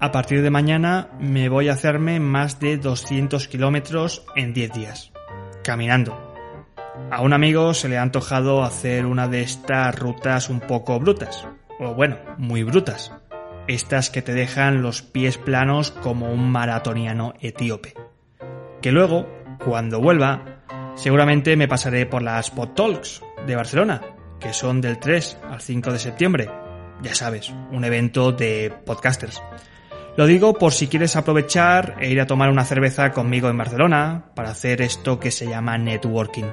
a partir de mañana me voy a hacerme más de 200 kilómetros en 10 días, caminando. A un amigo se le ha antojado hacer una de estas rutas un poco brutas, o bueno, muy brutas. Estas que te dejan los pies planos como un maratoniano etíope. Que luego, cuando vuelva, seguramente me pasaré por las Pod Talks de Barcelona, que son del 3 al 5 de septiembre. Ya sabes, un evento de podcasters. Lo digo por si quieres aprovechar e ir a tomar una cerveza conmigo en Barcelona para hacer esto que se llama networking.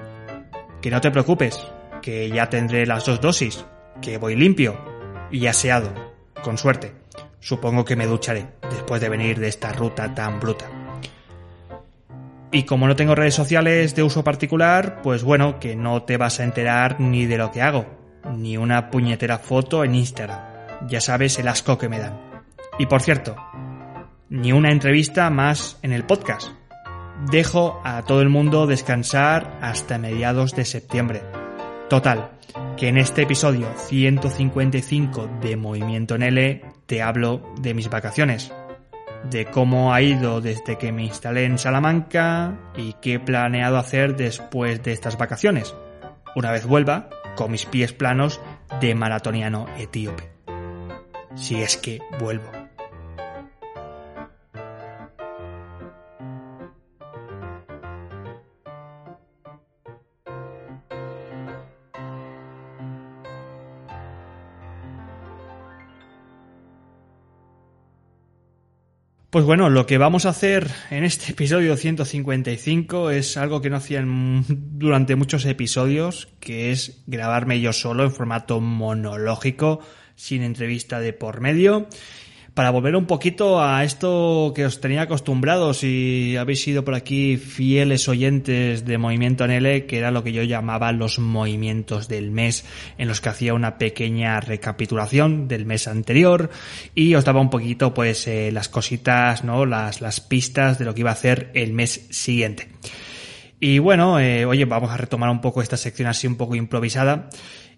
Que no te preocupes, que ya tendré las dos dosis, que voy limpio y aseado, con suerte. Supongo que me ducharé después de venir de esta ruta tan bruta. Y como no tengo redes sociales de uso particular, pues bueno, que no te vas a enterar ni de lo que hago, ni una puñetera foto en Instagram. Ya sabes el asco que me dan. Y por cierto, ni una entrevista más en el podcast. Dejo a todo el mundo descansar hasta mediados de septiembre. Total, que en este episodio 155 de Movimiento en L te hablo de mis vacaciones, de cómo ha ido desde que me instalé en Salamanca y qué he planeado hacer después de estas vacaciones, una vez vuelva con mis pies planos de maratoniano etíope. Si es que vuelvo. Pues bueno, lo que vamos a hacer en este episodio 155 es algo que no hacían durante muchos episodios, que es grabarme yo solo en formato monológico, sin entrevista de por medio para volver un poquito a esto que os tenía acostumbrados y habéis sido por aquí fieles oyentes de Movimiento NL, que era lo que yo llamaba los movimientos del mes, en los que hacía una pequeña recapitulación del mes anterior y os daba un poquito pues eh, las cositas, ¿no? Las, las pistas de lo que iba a hacer el mes siguiente. Y bueno, eh, oye, vamos a retomar un poco esta sección así un poco improvisada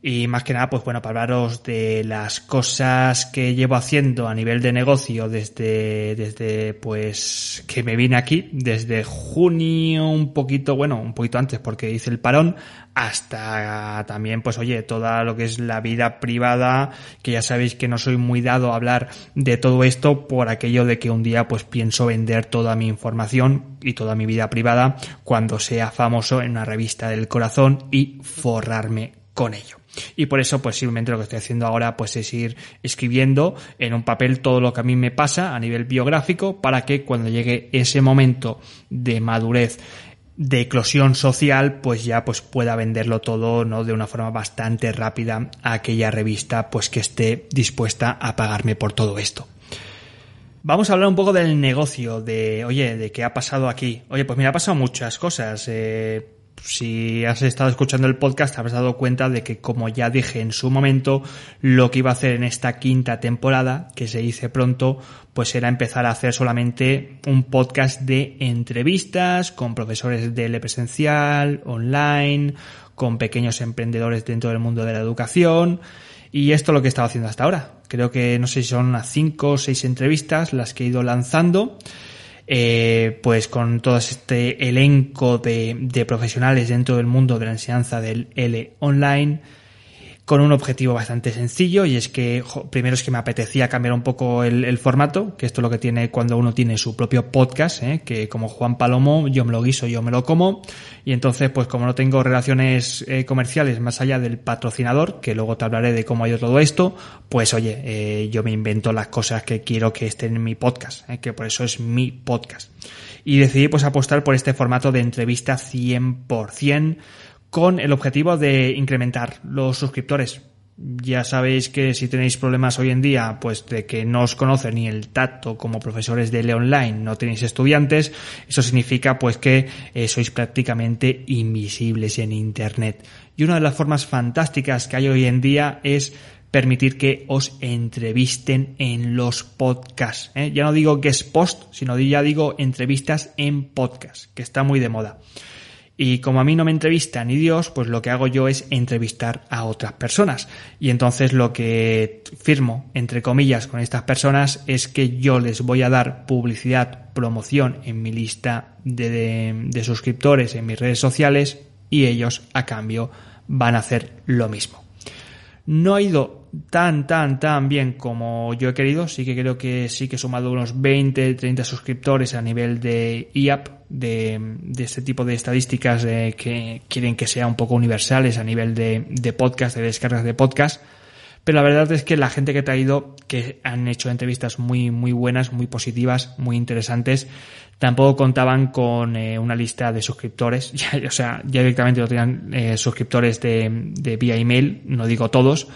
y más que nada, pues bueno, para hablaros de las cosas que llevo haciendo a nivel de negocio desde, desde pues que me vine aquí, desde junio un poquito, bueno, un poquito antes porque hice el parón, hasta también, pues oye, toda lo que es la vida privada, que ya sabéis que no soy muy dado a hablar de todo esto por aquello de que un día pues pienso vender toda mi información y toda mi vida privada cuando sea famoso en una revista del corazón y forrarme con ello. Y por eso, pues simplemente lo que estoy haciendo ahora, pues es ir escribiendo en un papel todo lo que a mí me pasa a nivel biográfico para que cuando llegue ese momento de madurez de eclosión social, pues ya pues pueda venderlo todo, ¿no? De una forma bastante rápida a aquella revista, pues que esté dispuesta a pagarme por todo esto. Vamos a hablar un poco del negocio, de, oye, de qué ha pasado aquí. Oye, pues mira, ha pasado muchas cosas. Eh, si has estado escuchando el podcast, habrás dado cuenta de que, como ya dije en su momento, lo que iba a hacer en esta quinta temporada, que se dice pronto, pues era empezar a hacer solamente un podcast de entrevistas con profesores de presencial, online, con pequeños emprendedores dentro del mundo de la educación. Y esto es lo que he estado haciendo hasta ahora. Creo que no sé si son unas cinco o seis entrevistas las que he ido lanzando eh, pues con todo este elenco de, de, profesionales dentro del mundo de la enseñanza del L online con un objetivo bastante sencillo y es que primero es que me apetecía cambiar un poco el, formato, que esto es lo que tiene cuando uno tiene su propio podcast, ¿eh? que como Juan Palomo yo me lo guiso, yo me lo como y entonces pues como no tengo relaciones eh, comerciales más allá del patrocinador, que luego te hablaré de cómo ha ido todo esto, pues oye, eh, yo me invento las cosas que quiero que estén en mi podcast, que por eso es mi podcast. Y decidí pues apostar por este formato de entrevista 100% con el objetivo de incrementar los suscriptores. Ya sabéis que si tenéis problemas hoy en día, pues de que no os conoce ni el tacto como profesores de online, no tenéis estudiantes, eso significa pues que eh, sois prácticamente invisibles en Internet. Y una de las formas fantásticas que hay hoy en día es permitir que os entrevisten en los podcasts. ¿eh? Ya no digo guest post, sino ya digo entrevistas en podcast, que está muy de moda. Y como a mí no me entrevista ni Dios, pues lo que hago yo es entrevistar a otras personas. Y entonces lo que firmo, entre comillas, con estas personas es que yo les voy a dar publicidad, promoción en mi lista de, de suscriptores, en mis redes sociales, y ellos a cambio van a hacer lo mismo. No ha ido tan, tan, tan bien como yo he querido. Sí que creo que sí que he sumado unos 20, 30 suscriptores a nivel de IAP, de, de este tipo de estadísticas que quieren que sea un poco universales a nivel de, de podcast, de descargas de podcast. Pero la verdad es que la gente que he traído, que han hecho entrevistas muy, muy buenas, muy positivas, muy interesantes, tampoco contaban con eh, una lista de suscriptores. O sea, ya directamente lo tenían eh, suscriptores de, de, vía email, no digo todos.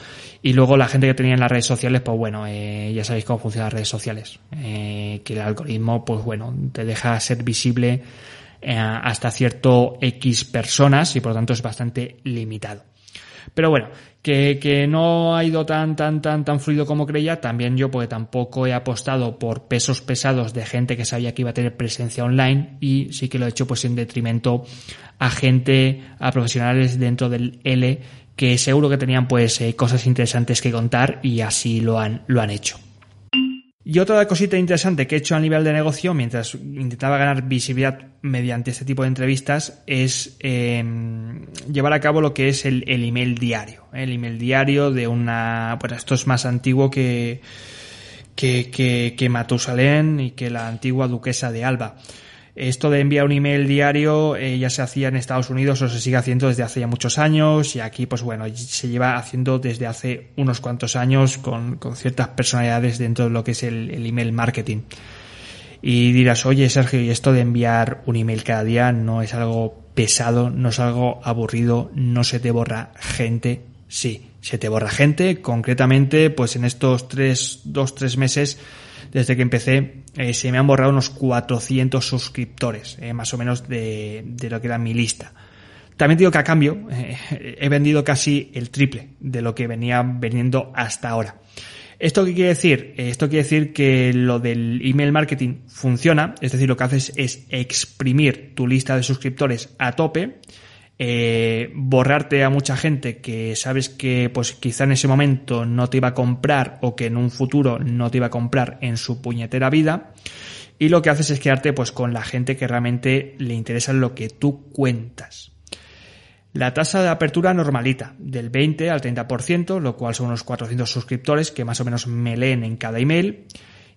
Y luego la gente que tenía en las redes sociales, pues bueno, eh, ya sabéis cómo funcionan las redes sociales. que el algoritmo, pues bueno, te deja ser visible hasta cierto X personas y por lo tanto es bastante limitado. Pero bueno, que, que, no ha ido tan, tan, tan, tan fluido como creía, también yo porque tampoco he apostado por pesos pesados de gente que sabía que iba a tener presencia online y sí que lo he hecho pues en detrimento a gente, a profesionales dentro del L que seguro que tenían pues eh, cosas interesantes que contar y así lo han, lo han hecho. Y otra cosita interesante que he hecho a nivel de negocio mientras intentaba ganar visibilidad mediante este tipo de entrevistas es eh, llevar a cabo lo que es el, el, email diario. El email diario de una... Bueno, esto es más antiguo que, que, que, que Matusalén y que la antigua duquesa de Alba. Esto de enviar un email diario eh, ya se hacía en Estados Unidos o se sigue haciendo desde hace ya muchos años y aquí pues bueno, se lleva haciendo desde hace unos cuantos años con, con ciertas personalidades dentro de lo que es el, el, email marketing. Y dirás, oye Sergio, ¿y esto de enviar un email cada día no es algo pesado, no es algo aburrido, no se te borra gente? Sí, se te borra gente, concretamente pues en estos tres, dos, tres meses desde que empecé eh, se me han borrado unos 400 suscriptores, eh, más o menos de, lo que era mi lista. También digo que a cambio eh, he vendido casi el triple de lo que venía vendiendo hasta ahora. ¿Esto qué quiere decir? Esto quiere decir que lo del email marketing funciona, es decir, lo que haces es exprimir tu lista de suscriptores a tope, eh, borrarte a mucha gente que sabes que pues quizá en ese momento no te iba a comprar o que en un futuro no te iba a comprar en su puñetera vida y lo que haces es quedarte pues con la gente que realmente le interesa lo que tú cuentas. La tasa de apertura normalita, del 20 al 30%, lo cual son unos 400 suscriptores que más o menos me leen en cada email.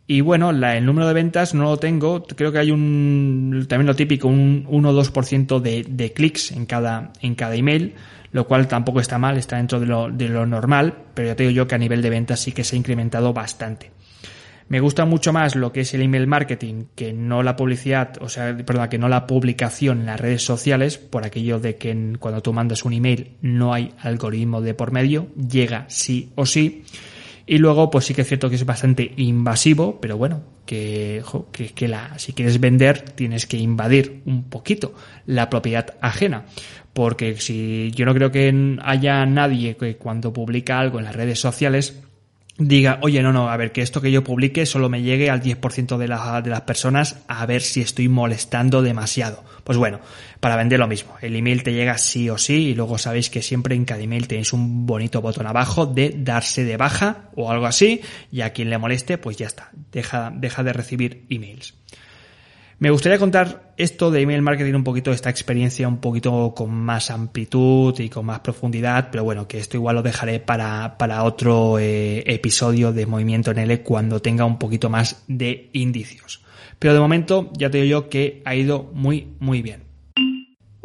Y bueno, el número de ventas no lo tengo. Creo que hay un, también lo típico, un 1 o 2% de, de clics en cada, en cada email, lo cual tampoco está mal, está dentro de lo, de lo normal, pero ya te digo yo que a nivel de ventas sí que se ha incrementado bastante. Me gusta mucho más lo que es el email marketing que no la publicidad, o sea, perdón, que no la publicación en las redes sociales, por aquello de que cuando tú mandas un email no hay algoritmo de por medio, llega sí o sí. Y luego, pues sí que es cierto que es bastante invasivo, pero bueno, que, que, que la, si quieres vender tienes que invadir un poquito la propiedad ajena. Porque si yo no creo que haya nadie que cuando publica algo en las redes sociales diga, oye, no, no, a ver, que esto que yo publique solo me llegue al 10% de, la, de las personas a ver si estoy molestando demasiado. Pues bueno, para vender lo mismo. El email te llega sí o sí y luego sabéis que siempre en cada email tenéis un bonito botón abajo de darse de baja o algo así y a quien le moleste, pues ya está. Deja, deja de recibir emails. Me gustaría contar esto de email marketing un poquito, esta experiencia un poquito con más amplitud y con más profundidad, pero bueno, que esto igual lo dejaré para, para otro eh, episodio de Movimiento en cuando tenga un poquito más de indicios. Pero de momento ya te digo yo que ha ido muy, muy bien.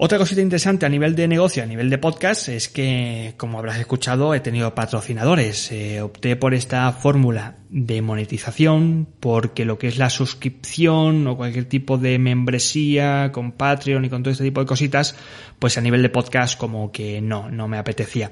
Otra cosita interesante a nivel de negocio, a nivel de podcast, es que, como habrás escuchado, he tenido patrocinadores. Eh, opté por esta fórmula de monetización porque lo que es la suscripción o cualquier tipo de membresía con Patreon y con todo este tipo de cositas, pues a nivel de podcast como que no, no me apetecía.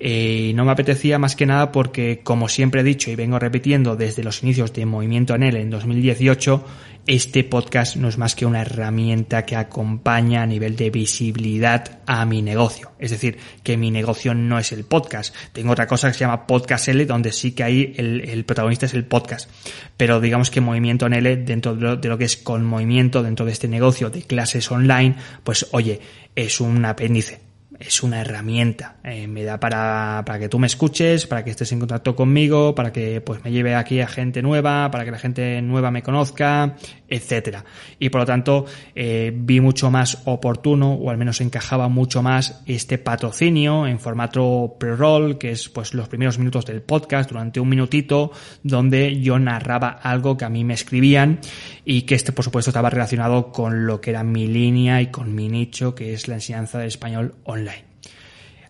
Eh, no me apetecía más que nada porque, como siempre he dicho y vengo repitiendo desde los inicios de Movimiento Anel en 2018, este podcast no es más que una herramienta que acompaña a nivel de visibilidad a mi negocio. Es decir, que mi negocio no es el podcast. Tengo otra cosa que se llama Podcast L, donde sí que ahí el, protagonista es el podcast. Pero digamos que Movimiento en dentro de lo, de lo que es con movimiento, dentro de este negocio de clases online, pues oye, es un apéndice es una herramienta. Eh, me da para, para que tú me escuches, para que estés en contacto conmigo, para que pues me lleve aquí a gente nueva, para que la gente nueva me conozca, etcétera. Y por lo tanto, eh, vi mucho más oportuno, o al menos encajaba mucho más este patrocinio en formato pre-roll, que es pues los primeros minutos del podcast, durante un minutito, donde yo narraba algo que a mí me escribían y que este por supuesto estaba relacionado con lo que era mi línea y con mi nicho, que es la enseñanza de español online.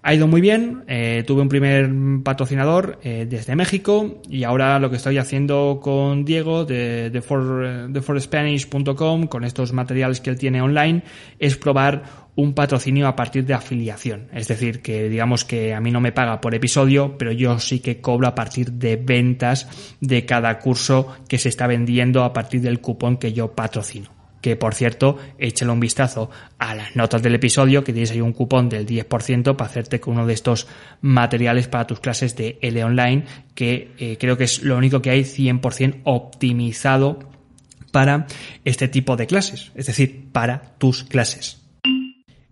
Ha ido muy bien, eh, tuve un primer patrocinador eh, desde México y ahora lo que estoy haciendo con Diego de, de, forspanish.com con estos materiales que él tiene online es probar un patrocinio a partir de afiliación. Es decir, que digamos que a mí no me paga por episodio, pero yo sí que cobro a partir de ventas de cada curso que se está vendiendo a partir del cupón que yo patrocino que por cierto, échale un vistazo a las notas del episodio, que tienes ahí un cupón del 10% para hacerte con uno de estos materiales para tus clases de L Online, que eh, creo que es lo único que hay 100% optimizado para este tipo de clases, es decir, para tus clases.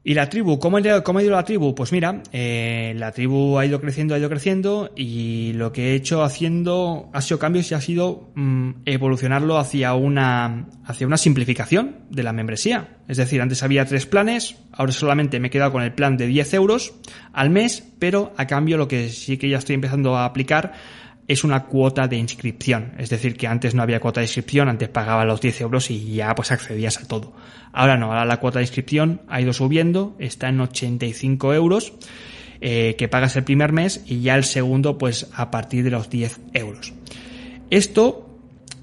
¿Y la tribu? ¿Cómo, ha ido la tribu? Pues mira, eh, la tribu ha ido creciendo, ha ido creciendo y lo que he hecho haciendo ha sido cambios y ha sido mm, evolucionarlo hacia una, hacia una simplificación de la membresía. Es decir, antes había tres planes, ahora solamente me he quedado con el plan de 10 euros al mes, pero a cambio lo que sí que ya estoy empezando a aplicar es una cuota de inscripción. Es decir, que antes no había cuota de inscripción, antes pagaba los 10 euros y ya pues accedías a todo. Ahora no, ahora la cuota de inscripción ha ido subiendo, está en 85 euros, eh, que pagas el primer mes y ya el segundo pues a partir de los 10 euros. Esto,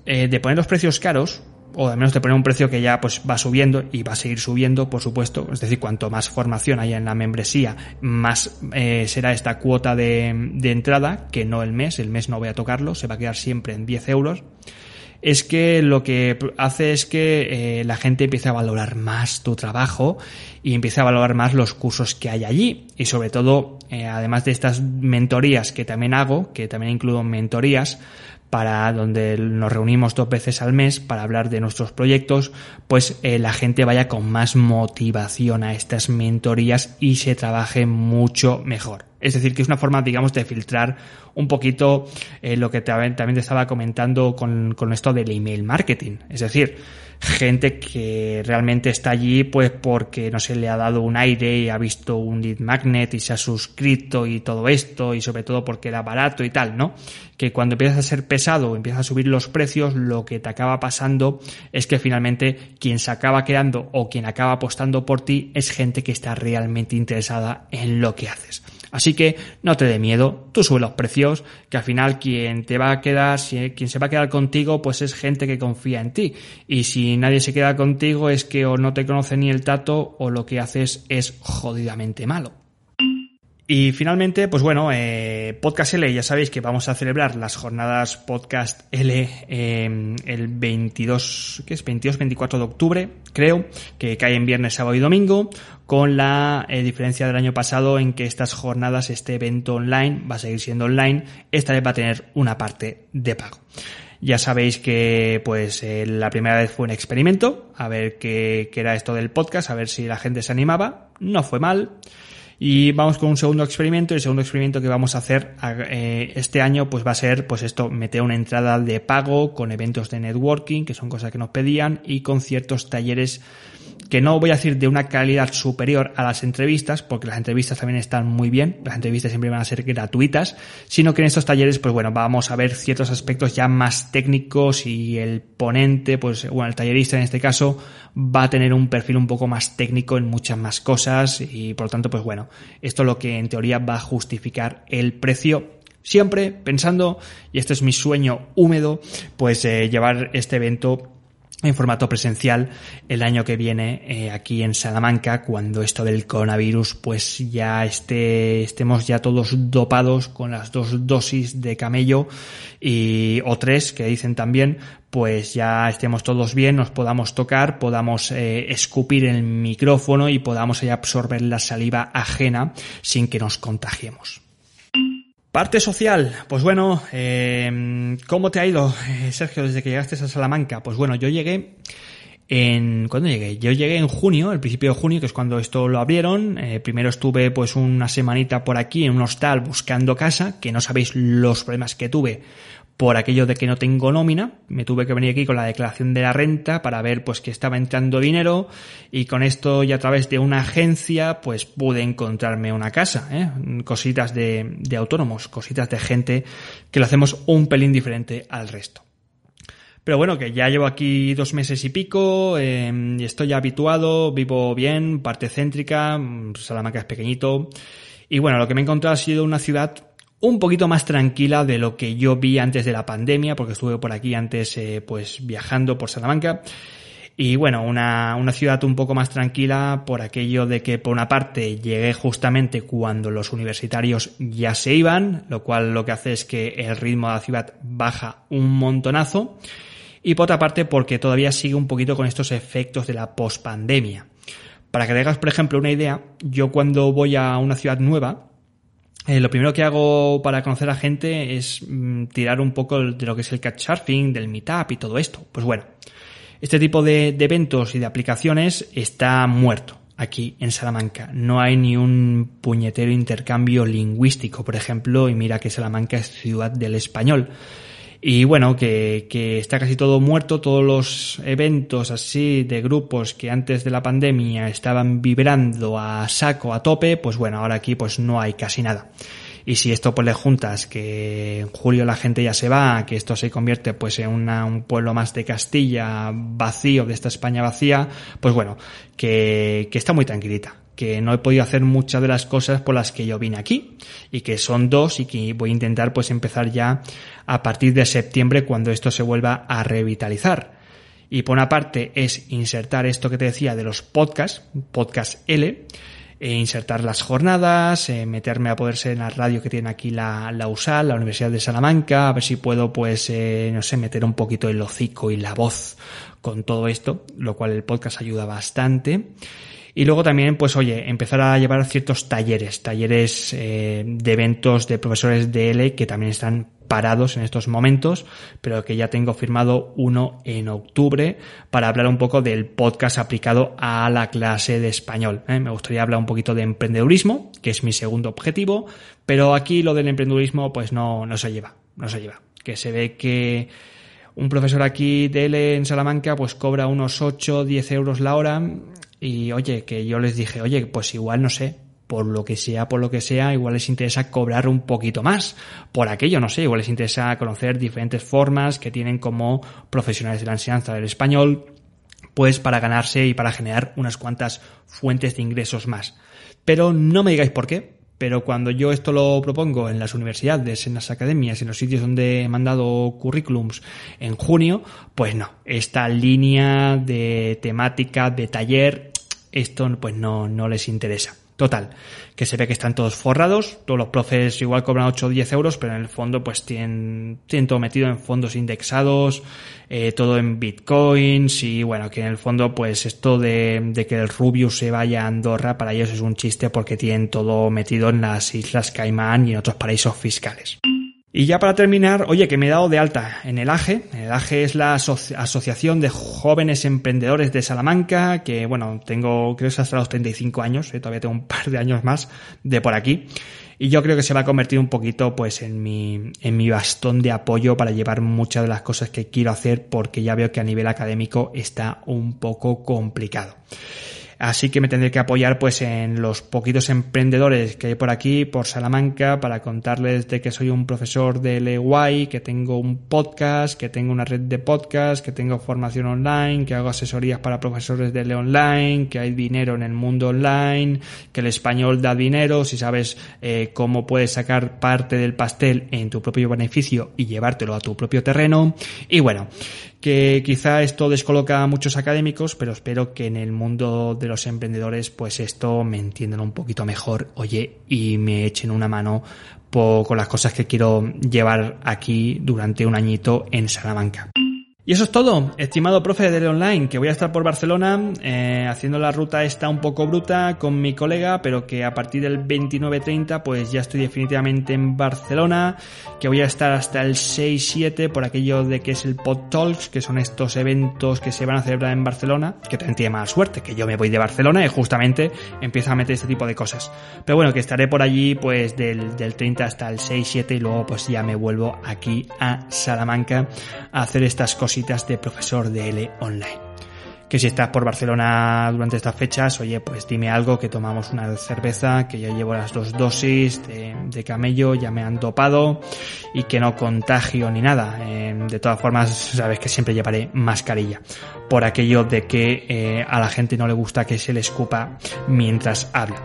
eh, de poner los precios caros, o al menos te pone un precio que ya pues va subiendo y va a seguir subiendo, por supuesto. Es decir, cuanto más formación haya en la membresía, más eh, será esta cuota de, de, entrada, que no el mes, el mes no voy a tocarlo, se va a quedar siempre en 10 euros. Es que lo que hace es que eh, la gente empiece a valorar más tu trabajo y empiece a valorar más los cursos que hay allí. Y sobre todo, eh, además de estas mentorías que también hago, que también incluyo mentorías, para donde nos reunimos dos veces al mes para hablar de nuestros proyectos, pues eh, la gente vaya con más motivación a estas mentorías y se trabaje mucho mejor. Es decir, que es una forma, digamos, de filtrar un poquito eh, lo que también te estaba comentando con, con esto del email marketing. Es decir, gente que realmente está allí pues porque no se le ha dado un aire y ha visto un lead magnet y se ha suscrito y todo esto y sobre todo porque era barato y tal, ¿no? Que cuando empiezas a ser pesado o empiezas a subir los precios, lo que te acaba pasando es que finalmente quien se acaba quedando o quien acaba apostando por ti es gente que está realmente interesada en lo que haces. Así que no te dé miedo, tú sube los precios, que al final quien te va a quedar, quien se va a quedar contigo, pues es gente que confía en ti. Y si nadie se queda contigo es que o no te conoce ni el tato o lo que haces es jodidamente malo. Y finalmente, pues bueno, eh, Podcast L, ya sabéis que vamos a celebrar las jornadas Podcast L eh, el 22, ¿qué es? 22-24 de octubre, creo, que cae en viernes, sábado y domingo, con la eh, diferencia del año pasado en que estas jornadas, este evento online, va a seguir siendo online, esta vez va a tener una parte de pago. Ya sabéis que pues la primera vez fue un experimento, a ver qué era esto del podcast, a ver si la gente se animaba, no fue mal. Y vamos con un segundo experimento. El segundo experimento que vamos a hacer eh, este año, pues va a ser, pues esto, meter una entrada de pago con eventos de networking, que son cosas que nos pedían, y con ciertos talleres que no voy a decir de una calidad superior a las entrevistas, porque las entrevistas también están muy bien, las entrevistas siempre van a ser gratuitas, sino que en estos talleres, pues bueno, vamos a ver ciertos aspectos ya más técnicos y el ponente, pues bueno, el tallerista en este caso, va a tener un perfil un poco más técnico en muchas más cosas y por lo tanto, pues bueno, esto lo que en teoría va a justificar el precio. Siempre pensando, y este es mi sueño húmedo, pues eh, llevar este evento en formato presencial el año que viene eh, aquí en Salamanca cuando esto del coronavirus pues ya esté estemos ya todos dopados con las dos dosis de camello y o tres que dicen también pues ya estemos todos bien nos podamos tocar podamos eh, escupir el micrófono y podamos absorber la saliva ajena sin que nos contagiemos Parte social, pues bueno, eh, ¿cómo te ha ido, eh, Sergio, desde que llegaste a Salamanca? Pues bueno, yo llegué en... ¿Cuándo llegué? Yo llegué en junio, el principio de junio, que es cuando esto lo abrieron. Eh, primero estuve pues una semanita por aquí en un hostal buscando casa, que no sabéis los problemas que tuve por aquello de que no tengo nómina, me tuve que venir aquí con la declaración de la renta para ver pues que estaba entrando dinero y con esto y a través de una agencia pues pude encontrarme una casa, ¿eh? cositas de, de autónomos, cositas de gente que lo hacemos un pelín diferente al resto. Pero bueno, que ya llevo aquí dos meses y pico, eh, estoy habituado, vivo bien, parte céntrica, Salamanca es pequeñito. Y bueno, lo que me he encontrado ha sido una ciudad un poquito más tranquila de lo que yo vi antes de la pandemia, porque estuve por aquí antes eh, pues viajando por Salamanca. Y bueno, una, una, ciudad un poco más tranquila por aquello de que por una parte llegué justamente cuando los universitarios ya se iban, lo cual lo que hace es que el ritmo de la ciudad baja un montonazo. Y por otra parte porque todavía sigue un poquito con estos efectos de la pospandemia. Para que te por ejemplo, una idea, yo cuando voy a una ciudad nueva, eh, lo primero que hago para conocer a gente es mm, tirar un poco de lo que es el catchsurfing, del meetup y todo esto. Pues bueno, este tipo de, eventos y de aplicaciones está muerto aquí en Salamanca. No hay ni un puñetero intercambio lingüístico, por ejemplo, y mira que Salamanca es ciudad del español. Y bueno, que, que, está casi todo muerto, todos los eventos así de grupos que antes de la pandemia estaban vibrando a saco, a tope, pues bueno, ahora aquí pues no hay casi nada. Y si esto pues le juntas que en julio la gente ya se va, que esto se convierte pues en un pueblo más de Castilla vacío, de esta España vacía, pues bueno, que, que está muy tranquilita que no he podido hacer muchas de las cosas por las que yo vine aquí y que son dos y que voy a intentar pues empezar ya a partir de septiembre cuando esto se vuelva a revitalizar. Y por una parte es insertar esto que te decía de los podcasts, podcast L, e insertar las jornadas, eh, meterme a poder ser en la radio que tiene aquí la, la USAL, la Universidad de Salamanca, a ver si puedo pues, eh, no sé, meter un poquito el hocico y la voz con todo esto, lo cual el podcast ayuda bastante. Y luego también, pues oye, empezar a llevar ciertos talleres, talleres eh, de eventos de profesores de L que también están parados en estos momentos, pero que ya tengo firmado uno en octubre para hablar un poco del podcast aplicado a la clase de español. ¿eh? Me gustaría hablar un poquito de emprendedurismo, que es mi segundo objetivo, pero aquí lo del emprendedurismo pues no, no se lleva, no se lleva. Que se ve que un profesor aquí de L en Salamanca pues cobra unos 8, 10 euros la hora y oye, que yo les dije, oye, pues igual no sé, por lo que sea, por lo que sea, igual les interesa cobrar un poquito más. Por aquello, no sé, igual les interesa conocer diferentes formas que tienen como profesionales de la enseñanza del español, pues para ganarse y para generar unas cuantas fuentes de ingresos más. Pero no me digáis por qué, pero cuando yo esto lo propongo en las universidades, en las academias, en los sitios donde he mandado currículums en junio, pues no, esta línea de temática, de taller, esto pues no, no les interesa. Total, que se ve que están todos forrados, todos los profes igual cobran 8 o 10 euros, pero en el fondo pues tienen, tienen todo metido en fondos indexados, eh, todo en bitcoins y bueno, que en el fondo pues esto de, de que el Rubius se vaya a Andorra para ellos es un chiste porque tienen todo metido en las Islas Caimán y en otros paraísos fiscales. Y ya para terminar, oye, que me he dado de alta en el AGE. El AGE es la Asociación de Jóvenes Emprendedores de Salamanca, que bueno, tengo, creo que es hasta los 35 años, eh, todavía tengo un par de años más de por aquí. Y yo creo que se va a convertir un poquito pues en mi, en mi bastón de apoyo para llevar muchas de las cosas que quiero hacer porque ya veo que a nivel académico está un poco complicado. Así que me tendré que apoyar pues en los poquitos emprendedores que hay por aquí, por Salamanca, para contarles de que soy un profesor de LEY, que tengo un podcast, que tengo una red de podcast, que tengo formación online, que hago asesorías para profesores de Le Online, que hay dinero en el mundo online, que el español da dinero, si sabes eh, cómo puedes sacar parte del pastel en tu propio beneficio y llevártelo a tu propio terreno. Y bueno, que quizá esto descoloca a muchos académicos, pero espero que en el mundo de los emprendedores pues esto me entiendan un poquito mejor, oye, y me echen una mano con las cosas que quiero llevar aquí durante un añito en Salamanca. Y eso es todo, estimado profe de Online, que voy a estar por Barcelona eh, haciendo la ruta esta un poco bruta con mi colega, pero que a partir del 29-30 pues ya estoy definitivamente en Barcelona, que voy a estar hasta el 6-7 por aquello de que es el Pod Talks, que son estos eventos que se van a celebrar en Barcelona, que también tiene mala suerte, que yo me voy de Barcelona y justamente empiezo a meter este tipo de cosas. Pero bueno, que estaré por allí pues del, del 30 hasta el 6-7 y luego pues ya me vuelvo aquí a Salamanca a hacer estas cosas de profesor de L online. Que si estás por Barcelona durante estas fechas, oye, pues dime algo, que tomamos una cerveza, que ya llevo las dos dosis de, camello, ya me han topado y que no contagio ni nada. Eh, de todas formas, sabes que siempre llevaré mascarilla por aquello de que eh, a la gente no le gusta que se le escupa mientras habla.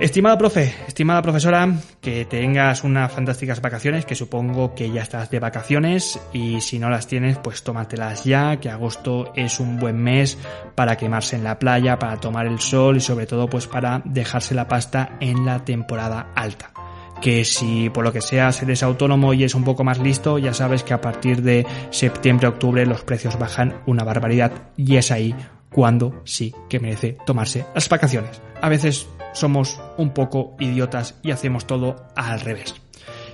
Estimado profe, estimada profesora, que tengas unas fantásticas vacaciones, que supongo que ya estás de vacaciones y si no las tienes, pues tómatelas ya, que agosto es un buen mes para quemarse en la playa, para tomar el sol y sobre todo pues para dejarse la pasta en la temporada alta que si por lo que sea eres autónomo y es un poco más listo, ya sabes que a partir de septiembre-octubre los precios bajan una barbaridad y es ahí cuando sí que merece tomarse las vacaciones. A veces somos un poco idiotas y hacemos todo al revés.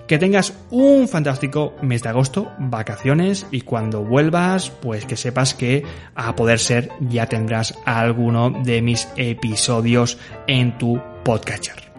Que tengas un fantástico mes de agosto, vacaciones y cuando vuelvas, pues que sepas que a poder ser ya tendrás alguno de mis episodios en tu podcatcher.